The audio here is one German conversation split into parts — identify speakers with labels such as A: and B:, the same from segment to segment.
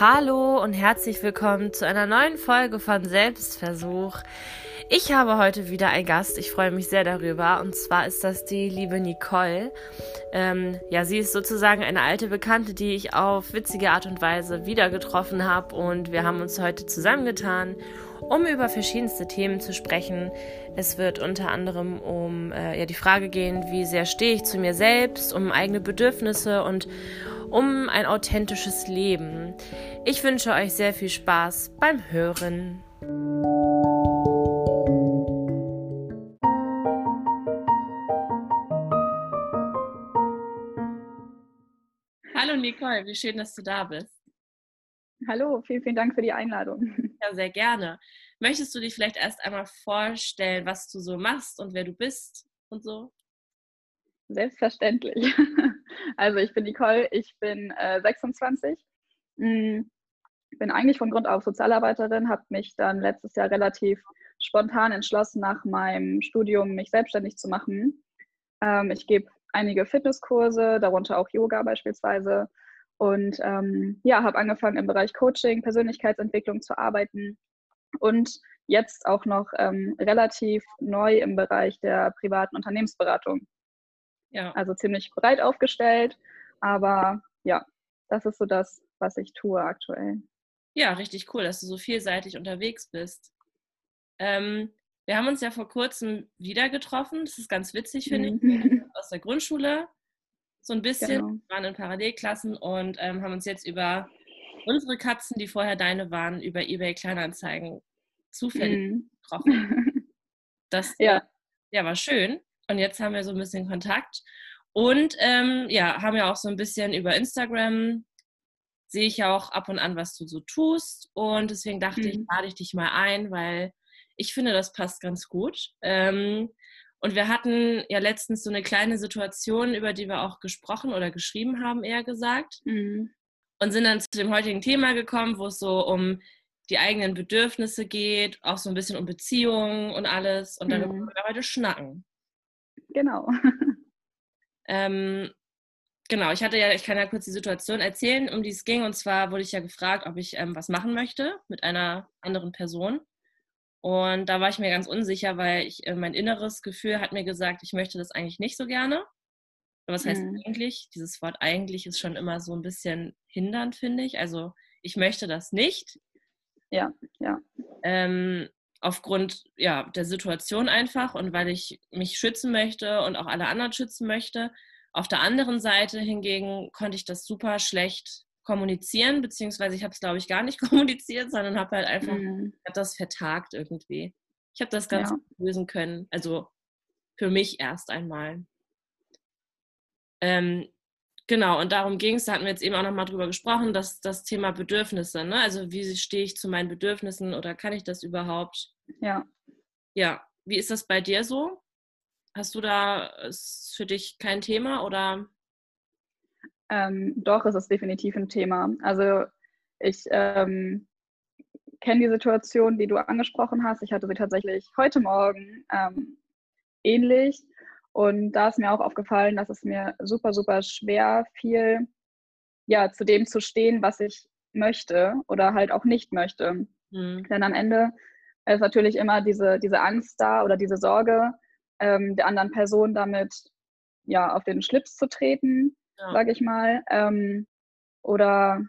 A: Hallo und herzlich willkommen zu einer neuen Folge von Selbstversuch. Ich habe heute wieder einen Gast. Ich freue mich sehr darüber. Und zwar ist das die liebe Nicole. Ähm, ja, sie ist sozusagen eine alte Bekannte, die ich auf witzige Art und Weise wieder getroffen habe. Und wir haben uns heute zusammengetan, um über verschiedenste Themen zu sprechen. Es wird unter anderem um äh, ja, die Frage gehen, wie sehr stehe ich zu mir selbst, um eigene Bedürfnisse und um ein authentisches Leben. Ich wünsche euch sehr viel Spaß beim Hören. Hallo Nicole, wie schön, dass du da bist.
B: Hallo, vielen, vielen Dank für die Einladung.
A: Ja, sehr gerne. Möchtest du dich vielleicht erst einmal vorstellen, was du so machst und wer du bist und so?
B: Selbstverständlich. Also ich bin Nicole, ich bin äh, 26, mm, bin eigentlich von Grund auf Sozialarbeiterin, habe mich dann letztes Jahr relativ spontan entschlossen, nach meinem Studium mich selbstständig zu machen. Ähm, ich gebe einige Fitnesskurse, darunter auch Yoga beispielsweise. Und ähm, ja, habe angefangen im Bereich Coaching, Persönlichkeitsentwicklung zu arbeiten und jetzt auch noch ähm, relativ neu im Bereich der privaten Unternehmensberatung. Ja. Also ziemlich breit aufgestellt, aber ja, das ist so das, was ich tue aktuell.
A: Ja, richtig cool, dass du so vielseitig unterwegs bist. Ähm, wir haben uns ja vor kurzem wieder getroffen. Das ist ganz witzig, finde mhm. ich. Aus der Grundschule. So ein bisschen. Genau. Wir waren in Parallelklassen und ähm, haben uns jetzt über unsere Katzen, die vorher deine waren, über eBay Kleinanzeigen zufällig mhm. getroffen. Das ja. ja, war schön. Und jetzt haben wir so ein bisschen Kontakt. Und ähm, ja, haben ja auch so ein bisschen über Instagram, sehe ich ja auch ab und an, was du so tust. Und deswegen dachte mhm. ich, lade ich dich mal ein, weil ich finde, das passt ganz gut. Ähm, und wir hatten ja letztens so eine kleine Situation, über die wir auch gesprochen oder geschrieben haben, eher gesagt. Mhm. Und sind dann zu dem heutigen Thema gekommen, wo es so um die eigenen Bedürfnisse geht, auch so ein bisschen um Beziehungen und alles. Und dann mhm. wir heute schnacken.
B: Genau.
A: Ähm, genau, ich hatte ja, ich kann ja kurz die Situation erzählen, um die es ging. Und zwar wurde ich ja gefragt, ob ich ähm, was machen möchte mit einer anderen Person. Und da war ich mir ganz unsicher, weil ich, äh, mein inneres Gefühl hat mir gesagt, ich möchte das eigentlich nicht so gerne. was heißt mhm. eigentlich? Dieses Wort eigentlich ist schon immer so ein bisschen hindernd, finde ich. Also ich möchte das nicht.
B: Ja, ja.
A: Ähm, aufgrund ja, der Situation einfach und weil ich mich schützen möchte und auch alle anderen schützen möchte. Auf der anderen Seite hingegen konnte ich das super schlecht kommunizieren, beziehungsweise ich habe es, glaube ich, gar nicht kommuniziert, sondern habe halt einfach mhm. hab das vertagt irgendwie. Ich habe das ganz ja. lösen können, also für mich erst einmal. Ähm, Genau, und darum ging es, da hatten wir jetzt eben auch nochmal drüber gesprochen, dass das Thema Bedürfnisse, ne? Also wie stehe ich zu meinen Bedürfnissen oder kann ich das überhaupt?
B: Ja.
A: Ja, wie ist das bei dir so? Hast du da ist für dich kein Thema oder?
B: Ähm, doch, es ist definitiv ein Thema. Also ich ähm, kenne die Situation, die du angesprochen hast. Ich hatte sie tatsächlich heute Morgen ähm, ähnlich. Und da ist mir auch aufgefallen, dass es mir super, super schwer fiel, ja, zu dem zu stehen, was ich möchte oder halt auch nicht möchte. Mhm. Denn am Ende ist natürlich immer diese, diese Angst da oder diese Sorge, ähm, der anderen Person damit ja auf den Schlips zu treten, ja. sage ich mal, ähm, oder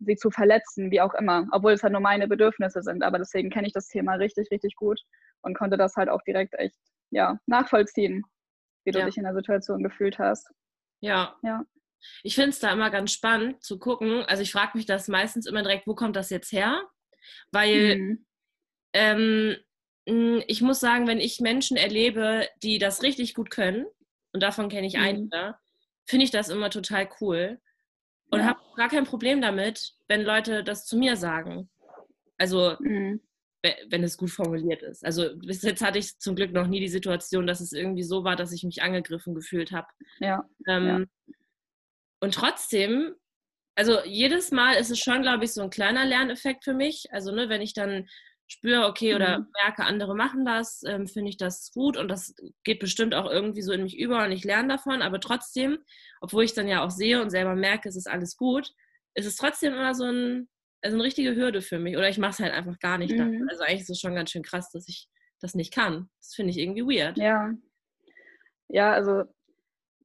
B: sie zu verletzen, wie auch immer, obwohl es halt nur meine Bedürfnisse sind. Aber deswegen kenne ich das Thema richtig, richtig gut und konnte das halt auch direkt echt ja, nachvollziehen, wie du ja. dich in der Situation gefühlt hast.
A: Ja. ja. Ich finde es da immer ganz spannend zu gucken. Also ich frage mich das meistens immer direkt, wo kommt das jetzt her? Weil mhm. ähm, ich muss sagen, wenn ich Menschen erlebe, die das richtig gut können, und davon kenne ich mhm. einige, finde ich das immer total cool. Und ja. habe gar kein Problem damit, wenn Leute das zu mir sagen. Also mhm wenn es gut formuliert ist. Also bis jetzt hatte ich zum Glück noch nie die Situation, dass es irgendwie so war, dass ich mich angegriffen gefühlt habe.
B: Ja, ähm, ja.
A: Und trotzdem, also jedes Mal ist es schon, glaube ich, so ein kleiner Lerneffekt für mich. Also ne, wenn ich dann spüre, okay, oder mhm. merke, andere machen das, ähm, finde ich das gut und das geht bestimmt auch irgendwie so in mich über und ich lerne davon. Aber trotzdem, obwohl ich dann ja auch sehe und selber merke, es ist alles gut, ist es trotzdem immer so ein, also eine richtige Hürde für mich. Oder ich mache es halt einfach gar nicht. Mhm. Also eigentlich ist es schon ganz schön krass, dass ich das nicht kann. Das finde ich irgendwie weird.
B: Ja. Ja, also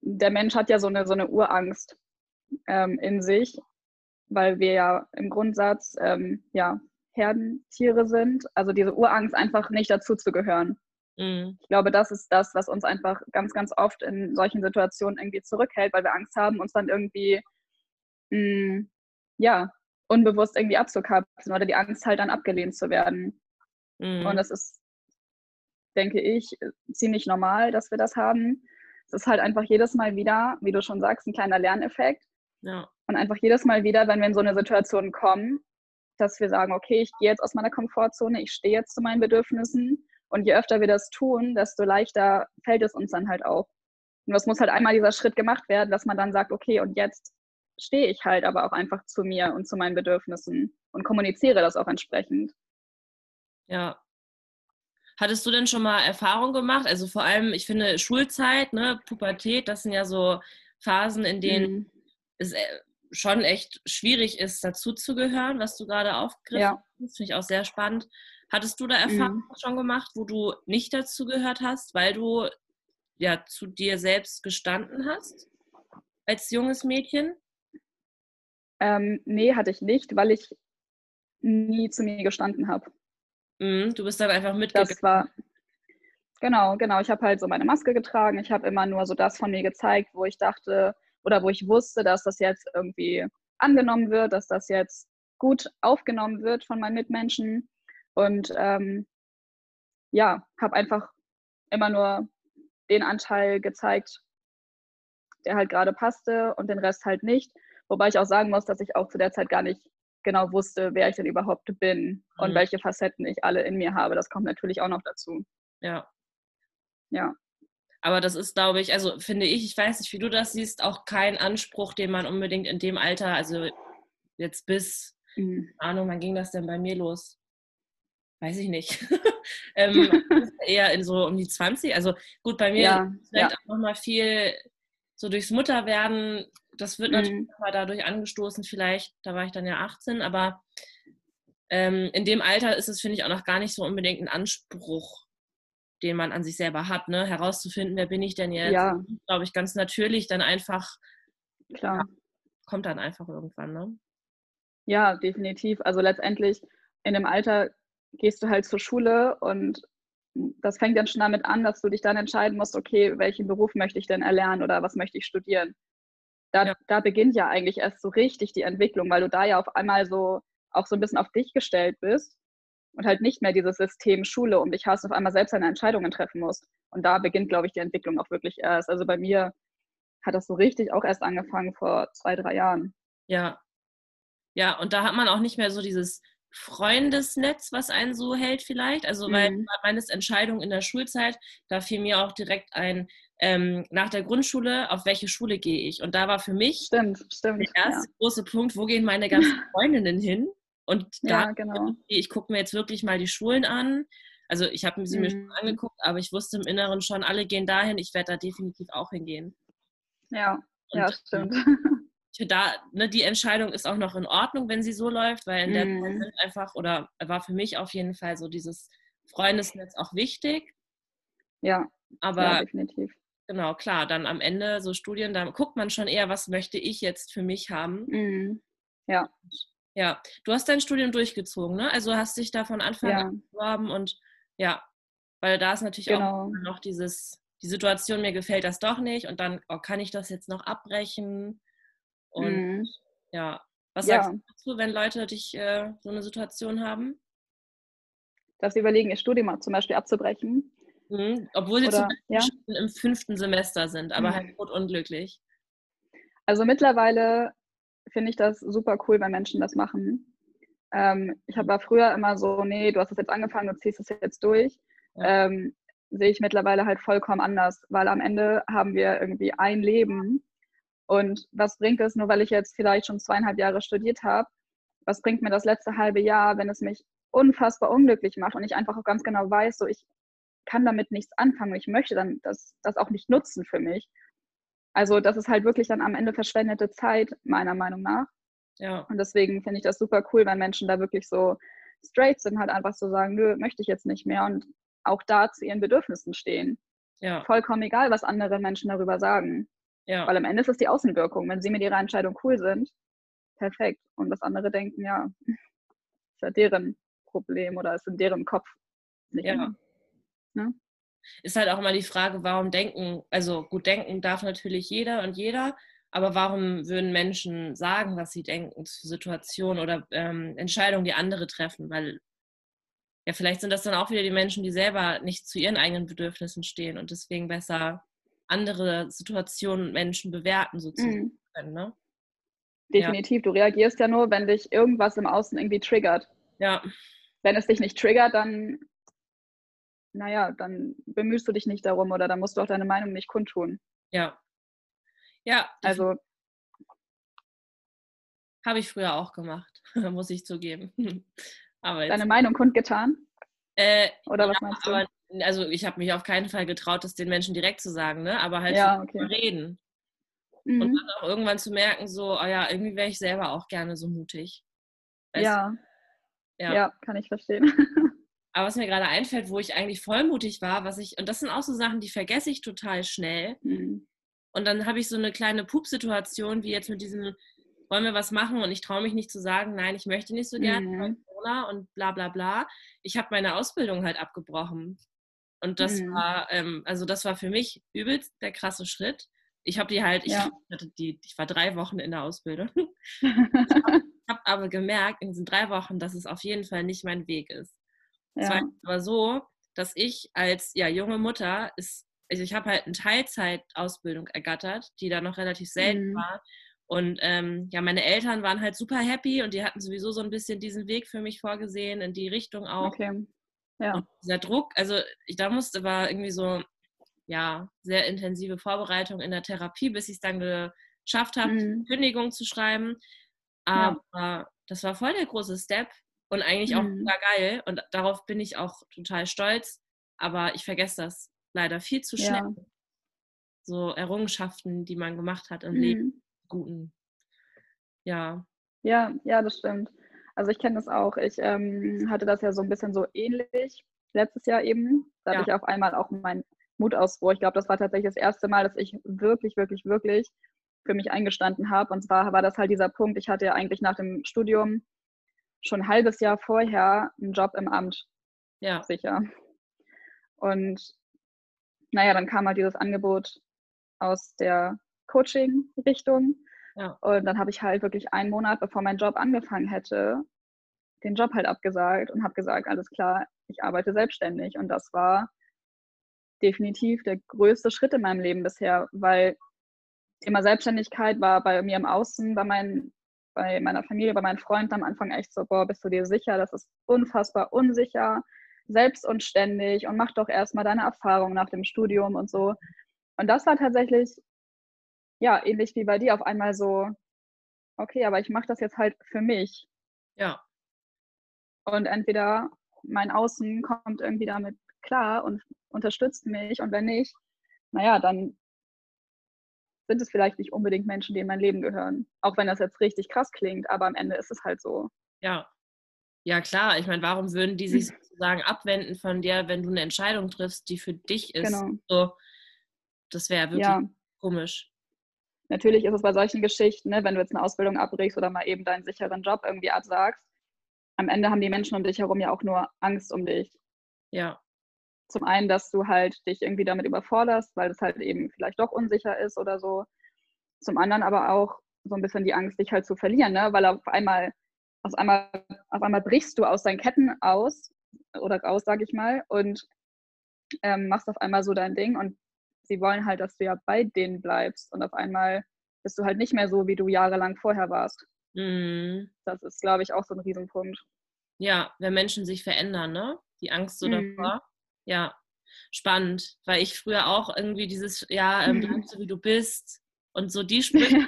B: der Mensch hat ja so eine, so eine Urangst ähm, in sich, weil wir ja im Grundsatz ähm, ja, Herdentiere sind. Also diese Urangst einfach nicht dazu zu gehören. Mhm. Ich glaube, das ist das, was uns einfach ganz, ganz oft in solchen Situationen irgendwie zurückhält, weil wir Angst haben, uns dann irgendwie mh, mm, ja, unbewusst irgendwie abzukapseln oder die Angst halt dann abgelehnt zu werden. Mhm. Und das ist, denke ich, ziemlich normal, dass wir das haben. Es ist halt einfach jedes Mal wieder, wie du schon sagst, ein kleiner Lerneffekt. Ja. Und einfach jedes Mal wieder, wenn wir in so eine Situation kommen, dass wir sagen, okay, ich gehe jetzt aus meiner Komfortzone, ich stehe jetzt zu meinen Bedürfnissen. Und je öfter wir das tun, desto leichter fällt es uns dann halt auch. Und es muss halt einmal dieser Schritt gemacht werden, dass man dann sagt, okay, und jetzt stehe ich halt aber auch einfach zu mir und zu meinen Bedürfnissen und kommuniziere das auch entsprechend.
A: Ja. Hattest du denn schon mal Erfahrung gemacht? Also vor allem, ich finde Schulzeit, ne, Pubertät, das sind ja so Phasen, in denen mhm. es äh, schon echt schwierig ist, dazuzugehören, was du gerade aufgegriffen ja. hast. Finde ich auch sehr spannend. Hattest du da Erfahrungen mhm. schon gemacht, wo du nicht dazugehört hast, weil du ja zu dir selbst gestanden hast als junges Mädchen?
B: Ähm, nee, hatte ich nicht, weil ich nie zu mir gestanden habe.
A: Mhm, du bist dann einfach mitgegangen.
B: Das war, genau, genau. Ich habe halt so meine Maske getragen. Ich habe immer nur so das von mir gezeigt, wo ich dachte oder wo ich wusste, dass das jetzt irgendwie angenommen wird, dass das jetzt gut aufgenommen wird von meinen Mitmenschen. Und ähm, ja, habe einfach immer nur den Anteil gezeigt, der halt gerade passte und den Rest halt nicht. Wobei ich auch sagen muss, dass ich auch zu der Zeit gar nicht genau wusste, wer ich denn überhaupt bin und mhm. welche Facetten ich alle in mir habe. Das kommt natürlich auch noch dazu.
A: Ja.
B: Ja.
A: Aber das ist, glaube ich, also finde ich, ich weiß nicht, wie du das siehst, auch kein Anspruch, den man unbedingt in dem Alter, also jetzt bis, mhm. Ahnung, wann ging das denn bei mir los? Weiß ich nicht. ähm, eher in so um die 20. Also gut, bei mir ja, vielleicht ja. auch nochmal viel so durchs Mutterwerden das wird natürlich mhm. mal dadurch angestoßen, vielleicht, da war ich dann ja 18, aber ähm, in dem Alter ist es, finde ich, auch noch gar nicht so unbedingt ein Anspruch, den man an sich selber hat, ne? herauszufinden, wer bin ich denn jetzt? Ja. Glaube ich, ganz natürlich dann einfach,
B: Klar. Ja,
A: kommt dann einfach irgendwann, ne?
B: Ja, definitiv. Also letztendlich in dem Alter gehst du halt zur Schule und das fängt dann schon damit an, dass du dich dann entscheiden musst, okay, welchen Beruf möchte ich denn erlernen oder was möchte ich studieren. Da, ja. da beginnt ja eigentlich erst so richtig die Entwicklung, weil du da ja auf einmal so auch so ein bisschen auf dich gestellt bist und halt nicht mehr dieses System Schule um dich hast, auf einmal selbst deine Entscheidungen treffen musst. Und da beginnt, glaube ich, die Entwicklung auch wirklich erst. Also bei mir hat das so richtig auch erst angefangen vor zwei, drei Jahren.
A: Ja. Ja, und da hat man auch nicht mehr so dieses Freundesnetz, was einen so hält vielleicht. Also weil mhm. meine Entscheidung in der Schulzeit, da fiel mir auch direkt ein, ähm, nach der Grundschule, auf welche Schule gehe ich? Und da war für mich
B: stimmt, stimmt,
A: der erste ja. große Punkt, wo gehen meine ganzen Freundinnen hin? Und da,
B: ja, genau.
A: ich gucke mir jetzt wirklich mal die Schulen an. Also ich habe sie mhm. mir schon mhm. angeguckt, aber ich wusste im Inneren schon, alle gehen dahin, ich werde da definitiv auch hingehen.
B: Ja, Und, ja, stimmt.
A: Da, ne, die Entscheidung ist auch noch in Ordnung, wenn sie so läuft, weil in der mhm. Zeit einfach, oder war für mich auf jeden Fall so dieses Freundesnetz auch wichtig.
B: Ja,
A: aber
B: ja, definitiv.
A: Genau, klar, dann am Ende so Studien, da guckt man schon eher, was möchte ich jetzt für mich haben.
B: Mhm. Ja.
A: Ja, du hast dein Studium durchgezogen, ne? Also hast dich da von Anfang ja. an beworben und ja, weil da ist natürlich genau. auch noch dieses, die Situation, mir gefällt das doch nicht und dann oh, kann ich das jetzt noch abbrechen. Und mhm. ja, was ja. sagst du dazu, wenn Leute dich äh, so eine Situation haben?
B: Dass sie überlegen, ihr Studium zum Beispiel abzubrechen
A: Mhm, obwohl sie Oder, ja? im fünften Semester sind, aber mhm. halt unglücklich.
B: Also mittlerweile finde ich das super cool, wenn Menschen das machen. Ähm, ich war früher immer so, nee, du hast das jetzt angefangen, du ziehst es jetzt durch. Ja. Ähm, sehe ich mittlerweile halt vollkommen anders, weil am Ende haben wir irgendwie ein Leben. Und was bringt es, nur weil ich jetzt vielleicht schon zweieinhalb Jahre studiert habe, was bringt mir das letzte halbe Jahr, wenn es mich unfassbar unglücklich macht und ich einfach auch ganz genau weiß, so ich kann damit nichts anfangen. Ich möchte dann das, das auch nicht nutzen für mich. Also das ist halt wirklich dann am Ende verschwendete Zeit, meiner Meinung nach.
A: Ja.
B: Und deswegen finde ich das super cool, wenn Menschen da wirklich so straight sind, halt einfach so sagen, nö, möchte ich jetzt nicht mehr und auch da zu ihren Bedürfnissen stehen.
A: Ja.
B: Vollkommen egal, was andere Menschen darüber sagen.
A: Ja.
B: Weil am Ende ist es die Außenwirkung. Wenn sie mit ihrer Entscheidung cool sind, perfekt. Und das andere denken, ja, ist ja deren Problem oder ist in deren Kopf. Nicht
A: Ja.
B: immer. Ne?
A: Ist halt auch immer die Frage, warum denken, also gut denken darf natürlich jeder und jeder, aber warum würden Menschen sagen, was sie denken zu Situationen oder ähm, Entscheidungen, die andere treffen? Weil ja, vielleicht sind das dann auch wieder die Menschen, die selber nicht zu ihren eigenen Bedürfnissen stehen und deswegen besser andere Situationen und Menschen bewerten, sozusagen.
B: Mhm.
A: können, Ne?
B: Definitiv. Du reagierst ja nur, wenn dich irgendwas im Außen irgendwie triggert.
A: Ja,
B: Wenn es dich nicht triggert, dann, naja, dann bemühst du dich nicht darum oder dann musst du auch deine Meinung nicht kundtun.
A: ja. Ja,
B: Also,
A: habe ich früher auch gemacht, muss ich zugeben. aber
B: deine Meinung kundgetan?
A: äh,
B: Oder was meinst du?
A: aber also ich habe mich auf keinen Fall getraut, das den Menschen direkt zu sagen, ne? Aber halt
B: Ja, okay.
A: reden. Und
B: Mhm.
A: dann auch irgendwann zu merken, so, oh ja, irgendwie wäre ich selber auch gerne so mutig. Weißt du?
B: Ja,
A: ja.
B: ja, kann ich verstehen.
A: Aber was mir gerade einfällt, wo ich eigentlich voll mutig war, was ich, und das sind auch so Sachen, die vergesse ich total schnell.
B: Mhm.
A: Und dann habe ich so eine kleine Pup-Situation, wie jetzt mit diesem, wollen wir was machen und ich traue mich nicht zu sagen, nein, ich möchte nicht so gerne,
B: Mhm.
A: und bla bla bla. Ich habe meine Ausbildung halt abgebrochen. Und das
B: Mhm.
A: war, ähm, also das war für mich übelst der krasse Schritt. Ich habe die halt, ich,
B: Ja.
A: hatte die, ich war drei Wochen in der Ausbildung. Ich habe aber gemerkt in diesen drei Wochen, dass es auf jeden Fall nicht mein Weg ist. Es war
B: ja.
A: aber so, dass ich als ja, junge Mutter, ist, also ich habe halt eine Teilzeitausbildung ergattert, die da noch relativ selten
B: Mhm.
A: war. Und ähm, ja, meine Eltern waren halt super happy und die hatten sowieso so ein bisschen diesen Weg für mich vorgesehen, in die Richtung auch.
B: Okay. Ja.
A: Und dieser Druck, also ich da musste, war irgendwie so, ja, sehr intensive Vorbereitung in der Therapie, bis ich es dann geschafft habe,
B: Mhm.
A: Kündigung zu schreiben.
B: Ja.
A: Aber das war voll der große Step und eigentlich auch
B: Mhm.
A: super geil. Und darauf bin ich auch total stolz. Aber ich vergesse das leider viel zu schnell.
B: Ja.
A: So Errungenschaften, die man gemacht hat im Leben,
B: Mhm.
A: guten. Ja.
B: Ja, ja, das stimmt. Also ich kenne das auch. Ich ähm, hatte das ja so ein bisschen so ähnlich letztes Jahr eben. Da
A: Ja.
B: hatte ich auf einmal auch meinen Mutausbruch. Ich glaube, das war tatsächlich das erste Mal, dass ich wirklich, wirklich, wirklich für mich eingestanden habe. Und zwar war das halt dieser Punkt, ich hatte ja eigentlich nach dem Studium schon ein halbes Jahr vorher einen Job im Amt
A: Ja.
B: sicher. Und naja, dann kam halt dieses Angebot aus der Coaching-Richtung.
A: Ja.
B: Und dann habe ich halt wirklich einen Monat, bevor mein Job angefangen hätte, den Job halt abgesagt und habe gesagt, alles klar, ich arbeite selbstständig. Und das war definitiv der größte Schritt in meinem Leben bisher, weil Thema Selbstständigkeit war bei mir im Außen, bei, mein, bei meiner Familie, bei meinen Freunden am Anfang echt so, boah, bist du dir sicher? Das ist unfassbar unsicher, selbst und ständig und mach doch erstmal deine Erfahrung nach dem Studium und so. Und das war tatsächlich, ja, ähnlich wie bei dir, auf einmal so, okay, aber ich mache das jetzt halt für mich.
A: Ja.
B: Und entweder mein Außen kommt irgendwie damit klar und unterstützt mich und wenn nicht, naja, dann sind es vielleicht nicht unbedingt Menschen, die in mein Leben gehören. Auch wenn das jetzt richtig krass klingt, aber am Ende ist es halt so.
A: Ja. Ja, klar. Ich meine, warum würden die sich sozusagen abwenden von dir, wenn du eine Entscheidung triffst, die für dich ist?
B: Genau.
A: So, das wäre wirklich
B: Ja,
A: komisch.
B: natürlich ist es bei solchen Geschichten, ne, wenn du jetzt eine Ausbildung abbrichst oder mal eben deinen sicheren Job irgendwie absagst, am Ende haben die Menschen um dich herum ja auch nur Angst um dich.
A: Ja.
B: Zum einen, dass du halt dich irgendwie damit überforderst, weil es halt eben vielleicht doch unsicher ist oder so. Zum anderen aber auch so ein bisschen die Angst, dich halt zu verlieren, ne? weil auf einmal, auf einmal, auf einmal brichst du aus deinen Ketten aus oder raus, sag ich mal, und ähm, machst auf einmal so dein Ding und sie wollen halt, dass du ja bei denen bleibst und auf einmal bist du halt nicht mehr so, wie du jahrelang vorher warst.
A: Mhm.
B: Das ist, glaube ich, auch so ein Riesenpunkt.
A: Ja, wenn Menschen sich verändern, ne? Die Angst so
B: Mhm.
A: davor. Ja, spannend, weil ich früher auch irgendwie dieses, ja, ähm,
B: Mhm.
A: bleib so wie du bist und so die Sprüche.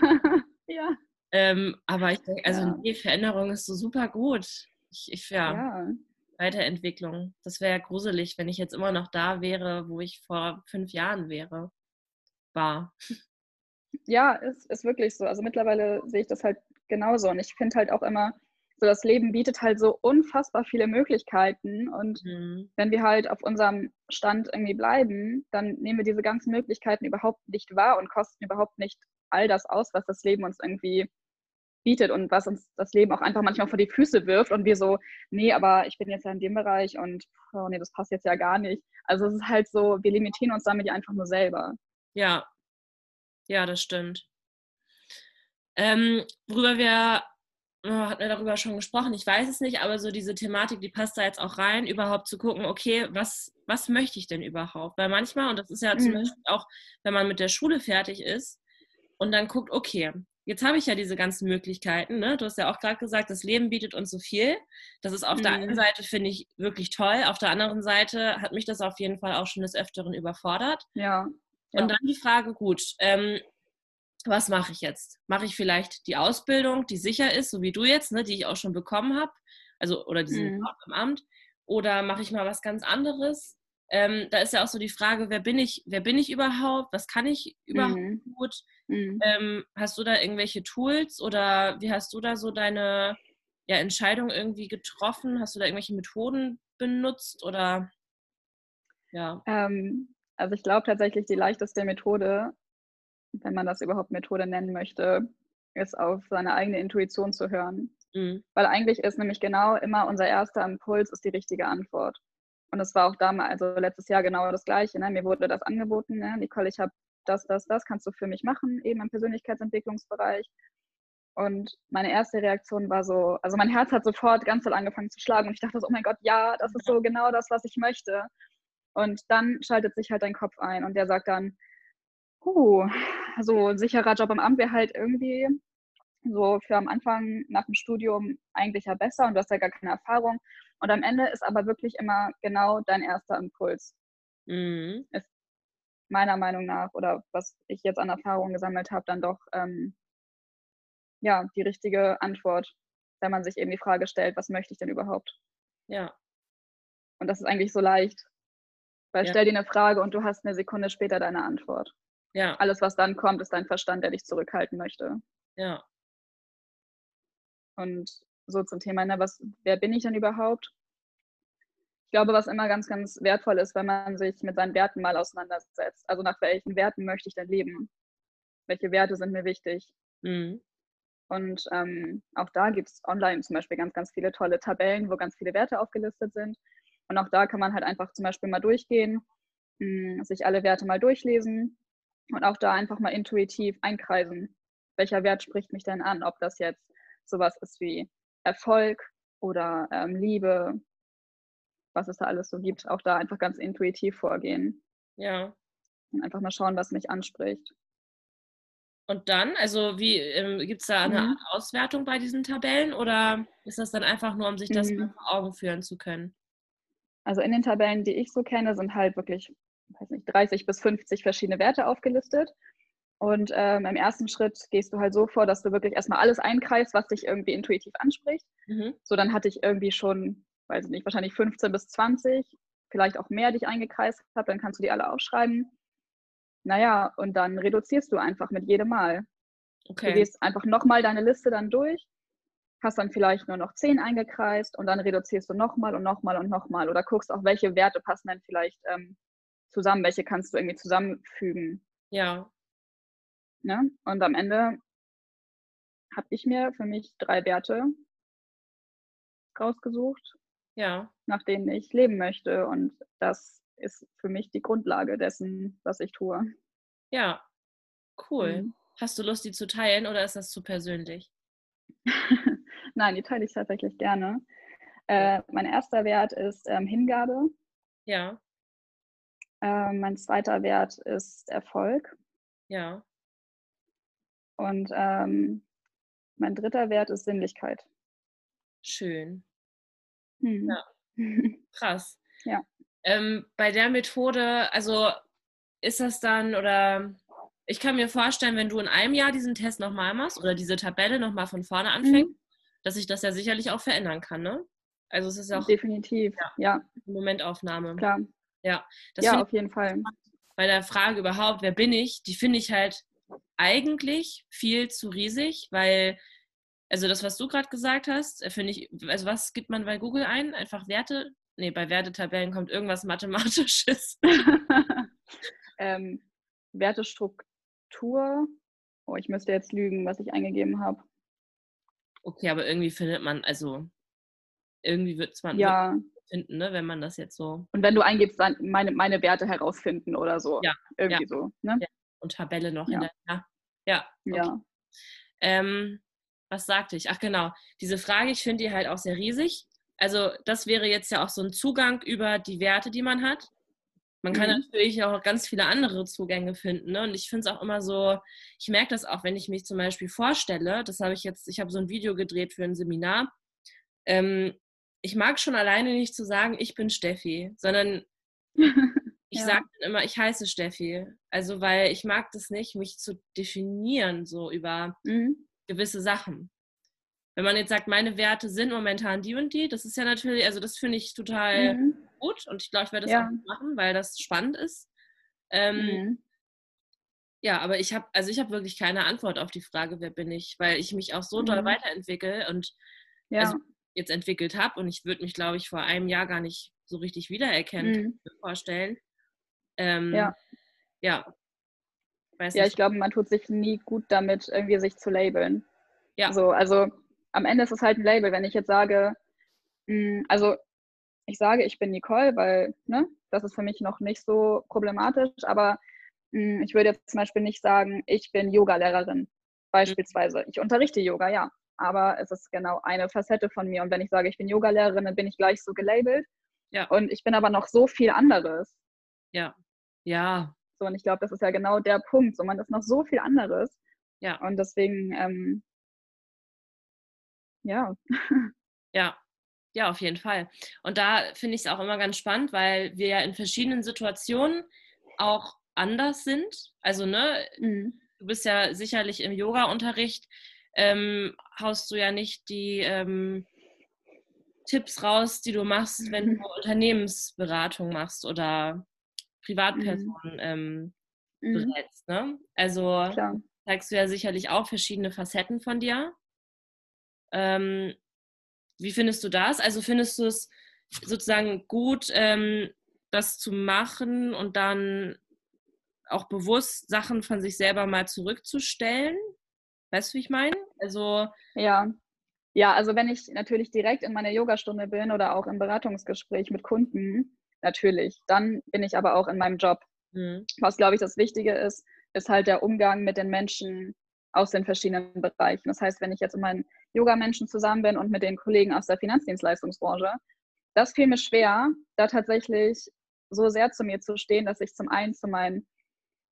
B: ja.
A: ähm, aber ich denke, also
B: Ja.
A: nee, Veränderung ist so super gut. Ich, ich ja,
B: ja.
A: Weiterentwicklung. Das wäre ja gruselig, wenn ich jetzt immer noch da wäre, wo ich vor fünf Jahren wäre. War.
B: Ja, ist, ist wirklich so. Also mittlerweile sehe ich das halt genauso. Und ich finde halt auch immer, so das Leben bietet halt so unfassbar viele Möglichkeiten. Und mhm. wenn wir halt auf unserem Stand irgendwie bleiben, dann nehmen wir diese ganzen Möglichkeiten überhaupt nicht wahr und kosten überhaupt nicht all das aus, was das Leben uns irgendwie bietet und was uns das Leben auch einfach manchmal vor die Füße wirft und wir so, nee, aber ich bin jetzt ja in dem Bereich und oh nee, das passt jetzt ja gar nicht. Also es ist halt so, wir limitieren uns damit ja einfach nur selber.
A: Ja, ja, das stimmt. Ähm, worüber wir, hatten wir darüber schon gesprochen, ich weiß es nicht, aber so diese Thematik, die passt da jetzt auch rein, überhaupt zu gucken, okay, was, was möchte ich denn überhaupt? Weil manchmal, und das ist ja mhm. zum Beispiel auch, wenn man mit der Schule fertig ist und dann guckt, okay, jetzt habe ich ja diese ganzen Möglichkeiten. Ne? Du hast ja auch gerade gesagt, das Leben bietet uns so viel. Das ist auf mhm. der einen mhm. Seite, finde ich, wirklich toll. Auf der anderen Seite hat mich das auf jeden Fall auch schon des Öfteren überfordert.
B: Ja.
A: ja. Und dann die Frage, gut, ähm, was mache ich jetzt? Mache ich vielleicht die Ausbildung, die sicher ist, so wie du jetzt, ne, die ich auch schon bekommen habe, also oder diesen mhm. im Amt, oder mache ich mal was ganz anderes? Ähm, da ist ja auch so die Frage, wer bin ich, wer bin ich überhaupt? Was kann ich überhaupt mhm. gut? Mhm. Ähm, hast du da irgendwelche Tools oder wie hast du da so deine ja, Entscheidung irgendwie getroffen? Hast du da irgendwelche Methoden benutzt oder
B: ja? Ähm, also ich glaube tatsächlich die leichteste Methode, wenn man das überhaupt Methode nennen möchte, ist auf seine eigene Intuition zu hören. Mhm. Weil eigentlich ist nämlich genau immer unser erster Impuls ist die richtige Antwort. Und es war auch damals, also letztes Jahr genau das Gleiche. Ne? Mir wurde das angeboten, ne? Nicole, ich habe das, das, das kannst du für mich machen, eben im Persönlichkeitsentwicklungsbereich. Und meine erste Reaktion war so, also mein Herz hat sofort ganz doll angefangen zu schlagen und ich dachte so, oh mein Gott, ja, das ist so genau das, was ich möchte. Und dann schaltet sich halt dein Kopf ein und der sagt dann, huh, so ein sicherer Job im Amt wäre halt irgendwie so für am Anfang nach dem Studium eigentlich ja besser und du hast ja gar keine Erfahrung. Und am Ende ist aber wirklich immer genau dein erster Impuls. Mhm. Ist meiner Meinung nach oder was ich jetzt an Erfahrungen gesammelt habe, dann doch ähm, ja die richtige Antwort, wenn man sich eben die Frage stellt, was möchte ich denn überhaupt?
A: Ja.
B: Und das ist eigentlich so leicht. Weil ja. stell dir eine Frage und du hast eine Sekunde später deine Antwort.
A: Ja.
B: Alles, was dann kommt, ist dein Verstand, der dich zurückhalten möchte.
A: Ja.
B: Und so zum Thema, ne, was, wer bin ich denn überhaupt? Ich glaube, was immer ganz, ganz wertvoll ist, wenn man sich mit seinen Werten mal auseinandersetzt. Also nach welchen Werten möchte ich denn leben? Welche Werte sind mir wichtig? Mhm. Und ähm, auch da gibt es online zum Beispiel ganz, ganz viele tolle Tabellen, wo ganz viele Werte aufgelistet sind. Und auch da kann man halt einfach zum Beispiel mal durchgehen, mh, hm, sich alle Werte mal durchlesen und auch da einfach mal intuitiv einkreisen. Welcher Wert spricht mich denn an? Ob das jetzt sowas ist wie Erfolg oder ähm, Liebe, was es da alles so gibt, auch da einfach ganz intuitiv vorgehen.
A: Ja.
B: Und einfach mal schauen, was mich anspricht.
A: Und dann, also wie ähm, gibt es da eine mhm. Auswertung bei diesen Tabellen oder ist das dann einfach nur, um sich das mhm. vor Augen führen zu können?
B: Also in den Tabellen, die ich so kenne, sind halt wirklich, weiß nicht, 30 bis 50 verschiedene Werte aufgelistet. Und ähm, im ersten Schritt gehst du halt so vor, dass du wirklich erstmal alles einkreist, was dich irgendwie intuitiv anspricht. Mhm. So, dann hatte ich irgendwie schon, weiß ich nicht, wahrscheinlich 15 bis 20, vielleicht auch mehr, die ich eingekreist habe, dann kannst du die alle aufschreiben. Naja, und dann reduzierst du einfach mit jedem Mal. Okay. Du gehst einfach nochmal deine Liste dann durch, hast dann vielleicht nur noch 10 eingekreist und dann reduzierst du nochmal und nochmal und nochmal. Oder guckst auch, welche Werte passen dann vielleicht ähm, zusammen, welche kannst du irgendwie zusammenfügen.
A: Ja.
B: Ne? Und am Ende habe ich mir für mich drei Werte rausgesucht,
A: ja.
B: nach denen ich leben möchte. Und das ist für mich die Grundlage dessen, was ich tue.
A: Ja, cool. Mhm. Hast du Lust, die zu teilen oder ist das zu persönlich?
B: Nein, die teile ich tatsächlich gerne. Äh, mein erster Wert ist ähm, Hingabe.
A: Ja.
B: Äh, mein zweiter Wert ist Erfolg.
A: Ja.
B: Und ähm, mein dritter Wert ist Sinnlichkeit.
A: Schön. Hm. Ja. Krass.
B: Ja.
A: Ähm, bei der Methode, also ist das dann oder ich kann mir vorstellen, wenn du in einem Jahr diesen Test nochmal machst oder diese Tabelle nochmal von vorne anfängst, mhm. dass sich das ja sicherlich auch verändern kann, ne? Also es ist auch
B: definitiv, ja. ja.
A: Momentaufnahme.
B: Klar.
A: Ja,
B: ja auf jeden Fall.
A: Bei der Frage überhaupt, wer bin ich, die finde ich halt eigentlich viel zu riesig, weil Also das, was du gerade gesagt hast, äh, finde ich, also was gibt man bei Google ein? Einfach Werte? Nee, bei Wertetabellen kommt irgendwas Mathematisches.
B: ähm, Wertestruktur. Oh, ich müsste jetzt lügen, was ich eingegeben habe.
A: Okay, aber irgendwie findet man, also irgendwie wird es man
B: ja.
A: Finden, ne, wenn man das jetzt so.
B: Und wenn du eingibst, dann meine, meine Werte herausfinden oder so.
A: Ja.
B: Irgendwie
A: ja.
B: so. Ne? Ja.
A: Und Tabelle noch ja. hinterher. Ja.
B: Okay. Ja.
A: Ähm, was sagte ich? Ach genau, diese Frage, ich finde die halt auch sehr riesig. Also das wäre jetzt ja auch so ein Zugang über die Werte, die man hat. Man kann mhm. natürlich auch ganz viele andere Zugänge finden. Ne? Und ich finde es auch immer so, ich merke das auch, wenn ich mich zum Beispiel vorstelle, das habe ich jetzt, ich habe so ein Video gedreht für ein Seminar. Ähm, ich mag schon alleine nicht zu sagen, ich bin Steffi, sondern ich ja. sage immer, ich heiße Steffi. Also weil ich mag das nicht, mich zu definieren so über mhm. gewisse Sachen. Wenn man jetzt sagt, meine Werte sind momentan die und die, das ist ja natürlich, also das finde ich total mhm. gut und ich glaube, ich werde das ja. auch machen, weil das spannend ist. Ähm, mhm. Ja, aber ich habe, also ich habe wirklich keine Antwort auf die Frage, wer bin ich, weil ich mich auch so doll mhm. weiterentwickle und ja. also jetzt entwickelt habe und ich würde mich, glaube ich, vor einem Jahr gar nicht so richtig wiedererkennen mhm. vorstellen. Ähm,
B: ja.
A: Ja.
B: Weiß ja, nicht. ich glaube, man tut sich nie gut damit, irgendwie sich zu labeln. Ja. So, also am Ende ist es halt ein Label. Wenn ich jetzt sage, mh, hm, also ich sage, ich bin Nicole, weil ne, das ist für mich noch nicht so problematisch, aber mh, hm, ich würde jetzt zum Beispiel nicht sagen, ich bin Yoga-Lehrerin beispielsweise. Ich unterrichte Yoga, ja, aber es ist genau eine Facette von mir. Und wenn ich sage, ich bin Yoga-Lehrerin, dann bin ich gleich so gelabelt. Ja. Und ich bin aber noch so viel anderes.
A: Ja. Ja.
B: So, und ich glaube, das ist ja genau der Punkt. So, man ist noch so viel anderes.
A: Ja.
B: Und deswegen, ähm, ja.
A: Ja. Ja, auf jeden Fall. Und da finde ich es auch immer ganz spannend, weil wir ja in verschiedenen Situationen auch anders sind. Also, ne, mhm. du bist ja sicherlich im Yoga-Unterricht ähm, haust du ja nicht die ähm, Tipps raus, die du machst, wenn du Unternehmensberatung machst oder Privatpersonen mhm. ähm, mhm. berätst. Ne? Also Klar. zeigst du ja sicherlich auch verschiedene Facetten von dir. Ähm, wie findest du das? Also findest du es sozusagen gut, ähm, das zu machen und dann auch bewusst Sachen von sich selber mal zurückzustellen? Weißt du, wie ich meine? Also.
B: Ja. Ja, also wenn ich natürlich direkt in meiner Yogastunde bin oder auch im Beratungsgespräch mit Kunden, natürlich. Dann bin ich aber auch in meinem Job. Mhm. Was, glaube ich, das Wichtige ist, ist halt der Umgang mit den Menschen aus den verschiedenen Bereichen. Das heißt, wenn ich jetzt mit meinen Yoga-Menschen zusammen bin und mit den Kollegen aus der Finanzdienstleistungsbranche, das fiel mir schwer, da tatsächlich so sehr zu mir zu stehen, dass ich zum einen zu meinen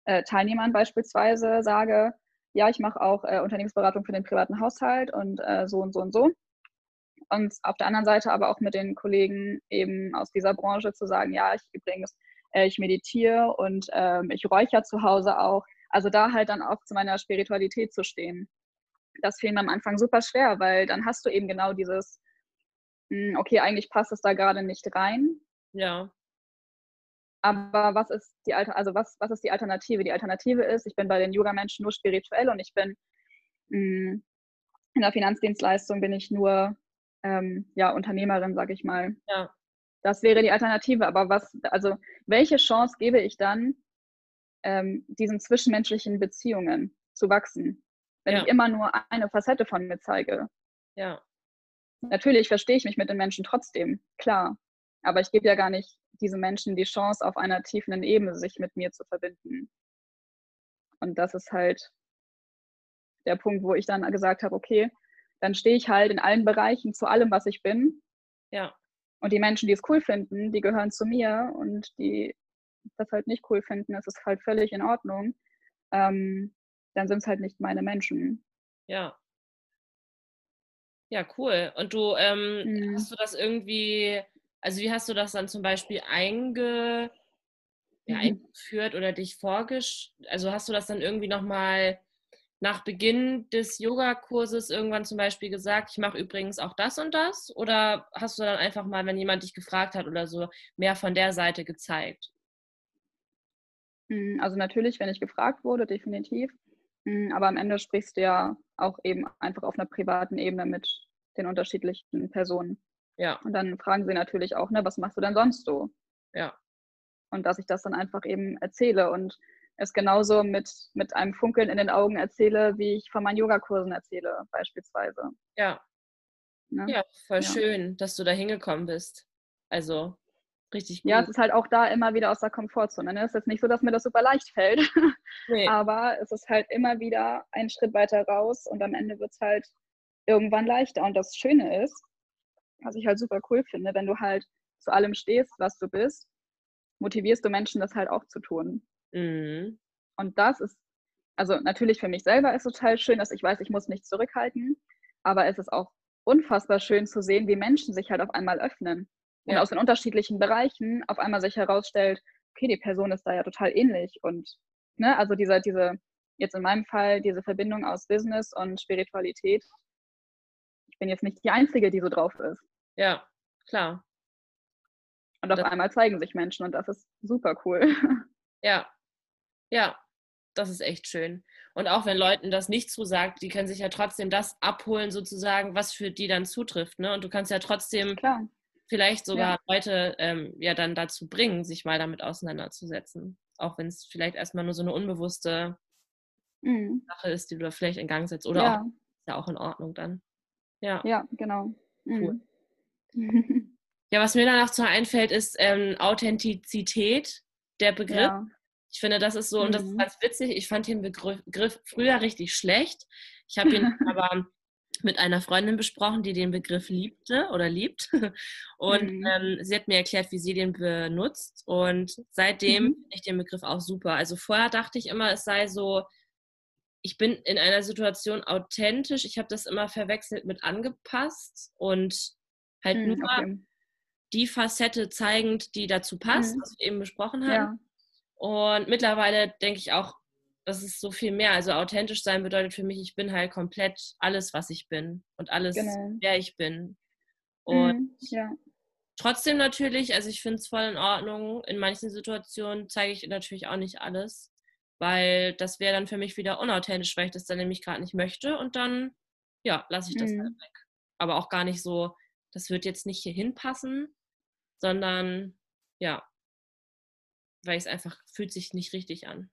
B: äh, Teilnehmern beispielsweise sage, ja, ich mache auch äh, Unternehmensberatung für den privaten Haushalt und äh, so und so und so. Und auf der anderen Seite aber auch mit den Kollegen eben aus dieser Branche zu sagen, ja, ich übrigens, äh, ich meditiere und ähm, ich räuchere zu Hause auch. Also da halt dann auch zu meiner Spiritualität zu stehen. Das fiel mir am Anfang super schwer, weil dann hast du eben genau dieses, mh, hm, okay, eigentlich passt es da gerade nicht rein.
A: Ja.
B: Aber was ist die Alter, also was, was ist die Alternative? Die Alternative ist, ich bin bei den Yoga-Menschen nur spirituell und ich bin mh, hm, in der Finanzdienstleistung bin ich nur ähm, ja, Unternehmerin, sag ich mal.
A: Ja.
B: Das wäre die Alternative. Aber was, also welche Chance gebe ich dann, ähm, diesen zwischenmenschlichen Beziehungen zu wachsen, wenn ja. ich immer nur eine Facette von mir zeige?
A: Ja.
B: Natürlich verstehe ich mich mit den Menschen trotzdem, klar. Aber ich gebe ja gar nicht diesen Menschen die Chance, auf einer tiefen Ebene sich mit mir zu verbinden. Und das ist halt der Punkt, wo ich dann gesagt habe, okay, dann stehe ich halt in allen Bereichen zu allem, was ich bin.
A: Ja.
B: Und die Menschen, die es cool finden, die gehören zu mir und die das halt nicht cool finden, das ist halt völlig in Ordnung. Ähm, dann sind es halt nicht meine Menschen.
A: Ja. Ja, cool. Und du, ähm, mhm. hast du das irgendwie also wie hast du das dann zum Beispiel einge, ja, mhm. eingeführt oder dich vorgestellt? Also hast du das dann irgendwie nochmal nach Beginn des Yogakurses irgendwann zum Beispiel gesagt, ich mache übrigens auch das und das? Oder hast du dann einfach mal, wenn jemand dich gefragt hat oder so, mehr von der Seite gezeigt?
B: Hm, also natürlich, wenn ich gefragt wurde, definitiv. Hm, aber am Ende sprichst du ja auch eben einfach auf einer privaten Ebene mit den unterschiedlichen Personen.
A: Ja.
B: Und dann fragen sie natürlich auch, ne, was machst du denn sonst so?
A: Ja.
B: Und dass ich das dann einfach eben erzähle und es genauso mit, mit einem Funkeln in den Augen erzähle, wie ich von meinen Yogakursen erzähle, beispielsweise.
A: Ja. Ne? Ja, voll ja. schön, dass du da hingekommen bist. Also richtig gut.
B: Ja, es ist halt auch da immer wieder aus der Komfortzone. Ne? Es ist jetzt nicht so, dass mir das super leicht fällt, nee. aber es ist halt immer wieder ein Schritt weiter raus und am Ende wird es halt irgendwann leichter. Und das Schöne ist, was ich halt super cool finde, wenn du halt zu allem stehst, was du bist, motivierst du Menschen, das halt auch zu tun.
A: Mhm.
B: Und das ist, also natürlich für mich selber ist total schön, dass ich weiß, ich muss nicht zurückhalten, aber es ist auch unfassbar schön zu sehen, wie Menschen sich halt auf einmal öffnen und ja. aus den unterschiedlichen Bereichen auf einmal sich herausstellt, okay, die Person ist da ja total ähnlich und ne, also diese, diese, jetzt in meinem Fall, diese Verbindung aus Business und Spiritualität, ich bin jetzt nicht die Einzige, die so drauf ist.
A: Ja, klar.
B: Und auf das einmal zeigen sich Menschen und das ist super cool.
A: Ja, ja, das ist echt schön. Und auch wenn Leuten das nicht zusagt, die können sich ja trotzdem das abholen, sozusagen, was für die dann zutrifft. Ne? Und du kannst ja trotzdem
B: Klar.
A: vielleicht sogar ja. Leute ähm, ja dann dazu bringen, sich mal damit auseinanderzusetzen. Auch wenn es vielleicht erstmal nur so eine unbewusste mhm. Sache ist, die du da vielleicht in Gang setzt. Oder ja. auch, ist ja auch in Ordnung dann. Ja,
B: ja genau.
A: Mhm. Cool. ja, was mir danach zu einfällt, ist ähm, Authentizität, der Begriff. Ja. Ich finde, das ist so, mhm. und das ist mhm. ganz witzig, ich fand den Begriff früher richtig schlecht. Ich habe ihn aber mit einer Freundin besprochen, die den Begriff liebte oder liebt. Und mhm. ähm, sie hat mir erklärt, wie sie den benutzt. Und seitdem mhm. finde ich den Begriff auch super. Also vorher dachte ich immer, es sei so, ich bin in einer Situation authentisch. Ich habe das immer verwechselt mit angepasst und halt mhm, nur okay. die Facette zeigend, die dazu passt, mhm. was wir eben besprochen haben. Ja. Und mittlerweile denke ich auch, das ist so viel mehr. Also authentisch sein bedeutet für mich, ich bin halt komplett alles, was ich bin und alles, genau. wer ich bin. Und
B: mhm, ja.
A: trotzdem natürlich, also ich finde es voll in Ordnung. In manchen Situationen zeige ich natürlich auch nicht alles, weil das wäre dann für mich wieder unauthentisch, weil ich das dann nämlich gerade nicht möchte und dann, ja, lasse ich das mhm. halt weg. Aber auch gar nicht so, das wird jetzt nicht hier hinpassen, sondern ja, weil es einfach fühlt sich nicht richtig an.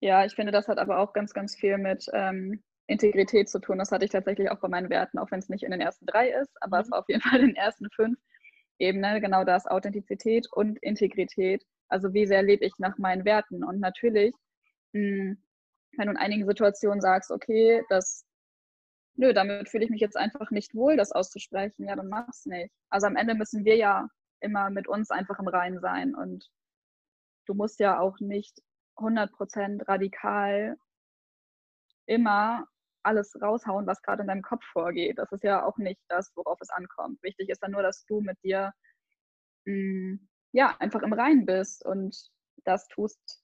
B: Ja, ich finde, das hat aber auch ganz, ganz viel mit ähm, Integrität zu tun. Das hatte ich tatsächlich auch bei meinen Werten, auch wenn es nicht in den ersten drei ist, aber mhm. es war auf jeden Fall in den ersten fünf. Eben ne, genau das, Authentizität und Integrität. Also wie sehr lebe ich nach meinen Werten? Und natürlich, mh, hm, wenn du in einigen Situationen sagst, okay, das, nö, damit fühle ich mich jetzt einfach nicht wohl, das auszusprechen, ja, dann mach's nicht. Also am Ende müssen wir ja immer mit uns einfach im Reinen sein und du musst ja auch nicht 100% radikal immer alles raushauen, was gerade in deinem Kopf vorgeht. Das ist ja auch nicht das, worauf es ankommt. Wichtig ist dann nur, dass du mit dir mh, mm, ja einfach im Reinen bist und das tust,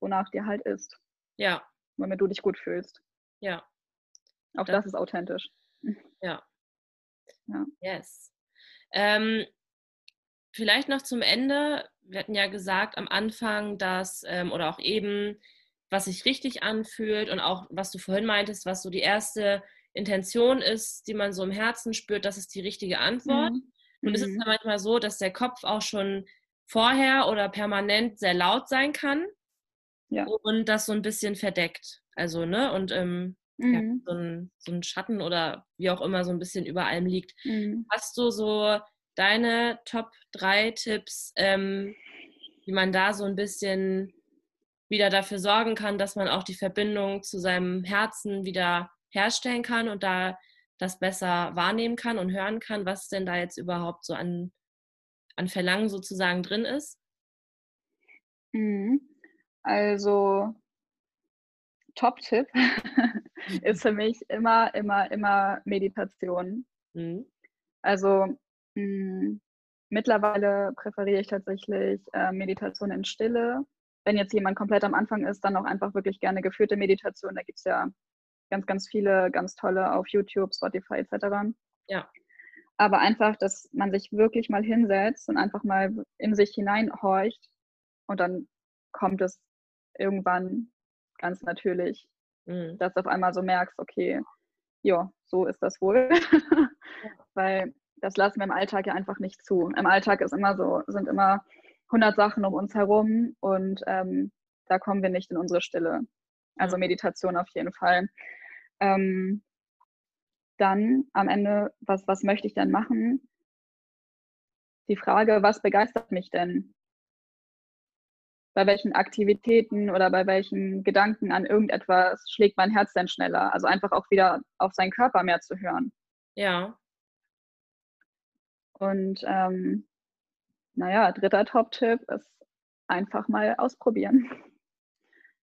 B: wonach dir halt ist.
A: Ja.
B: Womit du dich gut fühlst.
A: Ja.
B: Auch das, das ist authentisch.
A: Ja.
B: ja.
A: Yes. Ähm, vielleicht noch zum Ende, wir hatten ja gesagt am Anfang, dass, ähm, oder auch eben, was sich richtig anfühlt und auch, was du vorhin meintest, was so die erste Intention ist, die man so im Herzen spürt, das ist die richtige Antwort. Mhm. Und es ist mhm. ja manchmal so, dass der Kopf auch schon vorher oder permanent sehr laut sein kann
B: ja.
A: und das so ein bisschen verdeckt. Also, ne, und ähm, mhm. ja, so, ein, so, ein, Schatten oder wie auch immer so ein bisschen über allem liegt.
B: Mhm.
A: Hast du so deine Top 3 Tipps, ähm, wie man da so ein bisschen wieder dafür sorgen kann, dass man auch die Verbindung zu seinem Herzen wieder herstellen kann und da das besser wahrnehmen kann und hören kann, was denn da jetzt überhaupt so an, an Verlangen sozusagen drin ist?
B: Mhm. Also Top-Tipp ist für mich immer, immer, immer Meditation.
A: Mhm.
B: Also hm, mittlerweile präferiere ich tatsächlich äh, Meditation in Stille. Wenn jetzt jemand komplett am Anfang ist, dann auch einfach wirklich gerne geführte Meditation. Da gibt es ja ganz, ganz viele, ganz tolle auf YouTube, Spotify etc.
A: Ja.
B: Aber einfach, dass man sich wirklich mal hinsetzt und einfach mal in sich hineinhorcht und dann kommt es irgendwann ganz natürlich Mhm. Dass du auf einmal so merkst, okay, ja, so ist das wohl. Weil das lassen wir im Alltag ja einfach nicht zu. Im Alltag ist immer so, sind immer 100 Sachen um uns herum und ähm, da kommen wir nicht in unsere Stille. Also Meditation auf jeden Fall. Ähm, dann am Ende, was, was möchte ich denn machen? Die Frage, was begeistert mich denn? Bei welchen Aktivitäten oder bei welchen Gedanken an irgendetwas schlägt mein Herz denn schneller? Also einfach auch wieder auf seinen Körper mehr zu hören.
A: Ja.
B: Und ähm, naja, dritter Top-Tipp ist einfach mal ausprobieren.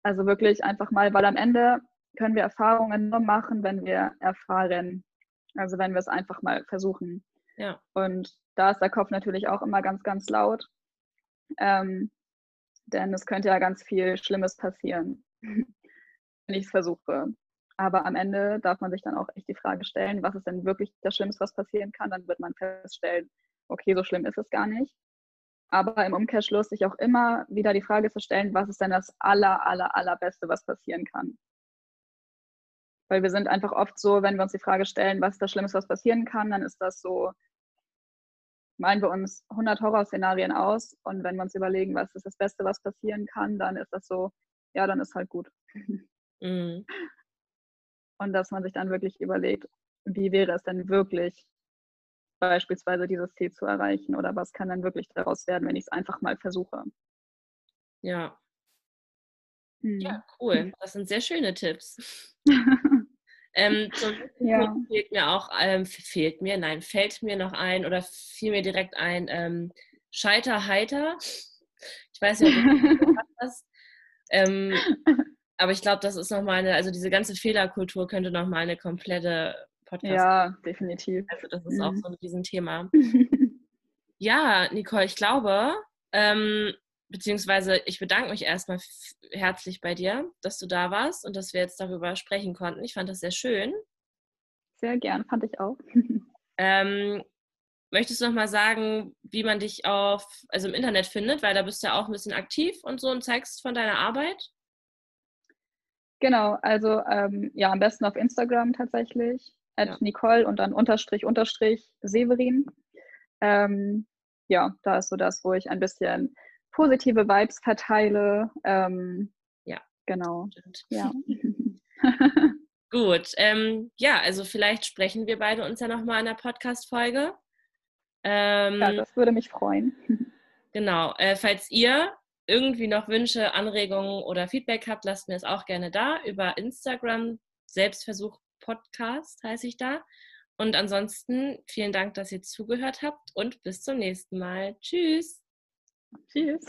B: Also wirklich einfach mal, weil am Ende können wir Erfahrungen nur machen, wenn wir erfahren. Also wenn wir es einfach mal versuchen.
A: Ja.
B: Und da ist der Kopf natürlich auch immer ganz, ganz laut. Ähm, denn es könnte ja ganz viel Schlimmes passieren, wenn ich es versuche. Aber am Ende darf man sich dann auch echt die Frage stellen, was ist denn wirklich das Schlimmste, was passieren kann? Dann wird man feststellen, okay, so schlimm ist es gar nicht. Aber im Umkehrschluss sich auch immer wieder die Frage zu stellen, was ist denn das aller, aller, allerbeste, was passieren kann? Weil wir sind einfach oft so, wenn wir uns die Frage stellen, was ist das Schlimmste, was passieren kann, dann ist das so, malen wir uns 100 Horrorszenarien aus und wenn wir uns überlegen, was ist das Beste, was passieren kann, dann ist das so, ja, dann ist halt gut. Mhm. Und dass man sich dann wirklich überlegt, wie wäre es denn wirklich, beispielsweise dieses Ziel zu erreichen oder was kann dann wirklich daraus werden, wenn ich es einfach mal versuche.
A: Ja. Hm. Ja, cool. Das sind sehr schöne Tipps. ähm, zum ja. fehlt mir auch, ähm, fehlt mir, nein, fällt mir noch ein oder fiel mir direkt ein, ähm, Scheiter heiter. Ich weiß ja, wie du das ähm, aber ich glaube, das ist nochmal eine, also diese ganze Fehlerkultur könnte nochmal eine komplette
B: Podcast. Ja, definitiv.
A: Also das ist mhm. auch so ein Riesenthema. ja, Nicole, ich glaube, ähm, beziehungsweise ich bedanke mich erstmal herzlich bei dir, dass du da warst und dass wir jetzt darüber sprechen konnten. Ich fand das sehr schön.
B: Sehr gern, fand ich auch.
A: ähm, möchtest du noch mal sagen, wie man dich auf, also im Internet findet, weil da bist du ja auch ein bisschen aktiv und so und zeigst von deiner Arbeit?
B: Genau, also ähm, ja, am besten auf Instagram tatsächlich, at ja. Nicole und dann Unterstrich, Unterstrich Severin. Ähm, ja, da ist so das, wo ich ein bisschen positive Vibes verteile. Ähm,
A: ja.
B: Genau. Ja.
A: Gut. Ähm, ja, also vielleicht sprechen wir beide uns ja nochmal in der Podcast-Folge.
B: Ähm, ja, das würde mich freuen.
A: Genau. Äh, falls ihr irgendwie noch Wünsche, Anregungen oder Feedback habt, lasst mir es auch gerne da über Instagram. Selbstversuch Podcast heiße ich da. Und ansonsten vielen Dank, dass ihr zugehört habt und bis zum nächsten Mal. Tschüss.
B: Tschüss.